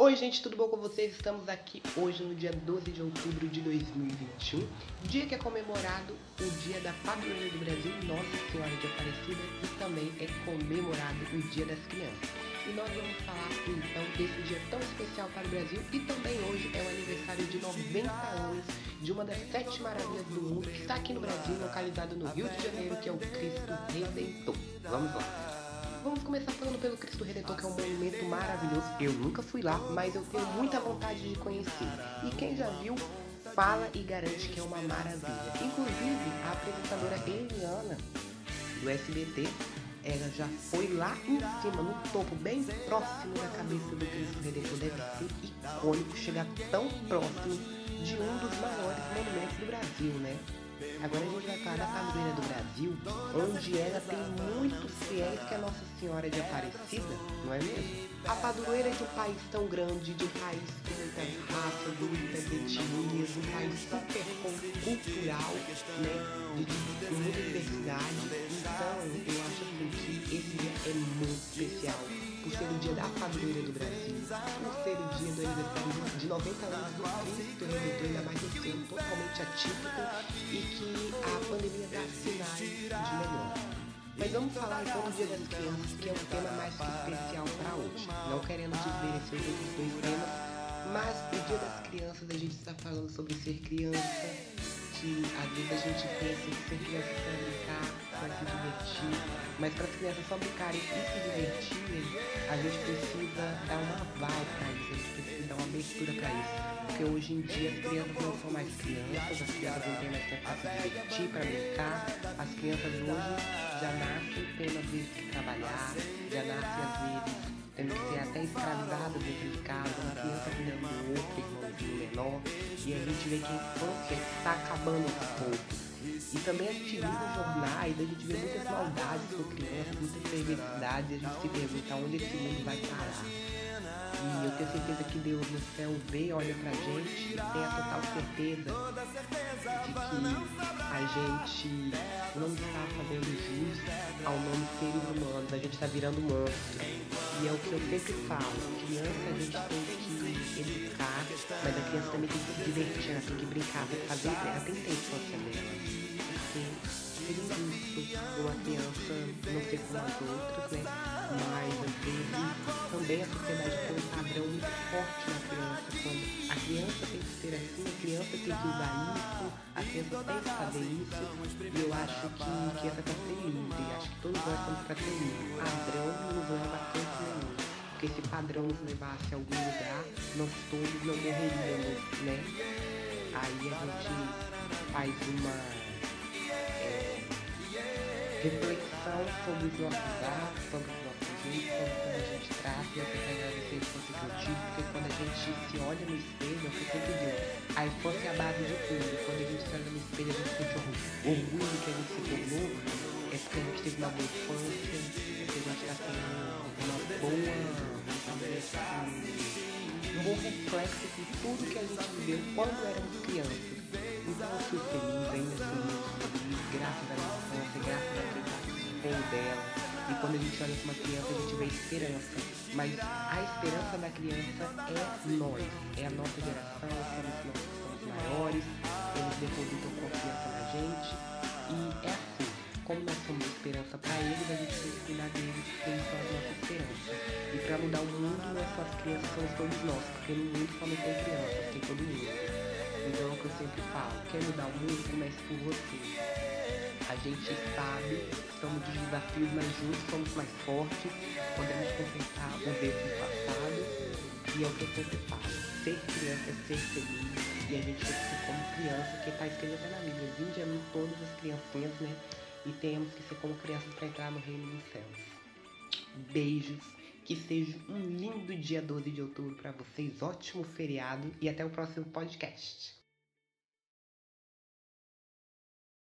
Oi gente, tudo bom com vocês? Estamos aqui hoje no dia 12 de outubro de 2021, dia que é comemorado o dia da padroeira do Brasil, Nossa Senhora de Aparecida, e também é comemorado o dia das crianças. E nós vamos falar então desse dia tão especial para o Brasil e também hoje é o aniversário de 90 anos de uma das sete maravilhas do mundo que está aqui no Brasil, localizado no Rio de Janeiro, que é o Cristo Redentor. Vamos lá! Vamos começar falando pelo Cristo Redentor, que é um monumento maravilhoso. Eu nunca fui lá, mas eu tenho muita vontade de conhecer. E quem já viu, fala e garante que é uma maravilha. Inclusive, a apresentadora Eliana, do SBT, ela já foi lá em cima, no topo, bem próximo da cabeça do Cristo Redentor. Deve ser icônico chegar tão próximo de um dos maiores monumentos do Brasil, né? Agora a gente vai falar da padroeira do Brasil, onde ela tem muitos fiéis que é Nossa Senhora de Aparecida, não é mesmo? A padroeira de um país tão grande, de um país com muitas raças, muitas etnias, um país super cultural, né? De, muita diversidade. Então, eu acho assim que esse dia é muito especial dia da padroeira do Brasil, por ser o dia do aniversário de 90 anos do Cristo Redentor, ainda mais esse ano totalmente atípico e que a pandemia dá sinais de melhor. Mas vamos falar então do Dia das Crianças, que é um tema mais que especial para hoje. Não querendo desmerecer os outros dois temas, mas o Dia das Crianças a gente está falando sobre ser criança, que às vezes a gente pensa que ser criança é brincar, para se divertir, mas para as crianças só brincarem e se divertirem, a gente precisa dar um aval para isso, a gente precisa dar uma abertura para isso. Porque hoje em dia as crianças não são mais crianças, as crianças não têm mais tempo para se divertir, para brincar. As crianças hoje já nascem tendo às vezes que trabalhar, já nascem às vezes tendo que ser até escravizadas dentro de casa, uma criança e a gente vê que a infância está acabando aos poucos. E também a gente viu nos jornais, a gente vê muitas maldades com crianças, muitas perversidades, e a gente se pergunta onde esse mundo vai parar. E eu tenho certeza que Deus no céu vê, olha pra gente e tem a total certeza de que a gente não está fazendo jus ao nome seres humanos, a gente está virando monstro. E é o que eu sempre falo, criança a gente tem que educar, mas a criança também tem que se divertir, ela tem que brincar, tem que fazer, ela tem que ter infância dela ser injusto uma criança não ser como as outras, né? Mas às vezes também a sociedade tem um padrão muito forte na criança, como a criança tem que ser assim, a criança tem que usar isso, a criança tem que fazer isso, e eu acho que, que essa para ser livre, acho que todos nós estamos para ser livres. O padrão nos leva a canto nenhum. Porque se padrão nos levasse a algum lugar, nós todos não morreríamos, né? Aí a gente faz uma reflexão sobre nossos atos, sobre os nossos jeitos, sobre como a gente trata e eu quero agradecer infância que eu porque quando a gente se olha no espelho, é o que sempre digo, a infância é a base de tudo. Quando a gente se olha no espelho, a gente sente orgulho que a gente se tornou, é porque a gente teve uma boa infância, é porque a gente está tendo uma boa, um bom reflexo de tudo que a gente viveu quando éramos crianças. Então eu fui feliz, ainda sou quando a gente olha para uma criança, a gente vê esperança. Mas a esperança da criança é nós, é a nossa geração, somos nós que somos maiores, eles depositam confiança na gente. E é assim, como nós somos esperança para eles, a gente tem que cuidar deles, eles são a nossa esperança. E para mudar o mundo, não é só as crianças, somos todos nós, porque no mundo só não tem crianças, tem todo mundo. Então é o que eu sempre falo, quer mudar o mundo, comece por você. A gente sabe, estamos de desafios, mas juntos somos mais fortes, podemos consertar os erros do passado. E é o que eu sempre falo, ser criança é ser feliz. E a gente tem que ser como criança, que está escrito até na Bíblia. Vinde a mim todas as criancinhas, né? E temos que ser como crianças para entrar no reino dos céus. Beijos. Que seja um lindo dia 12 de outubro para vocês, ótimo feriado e até o próximo podcast.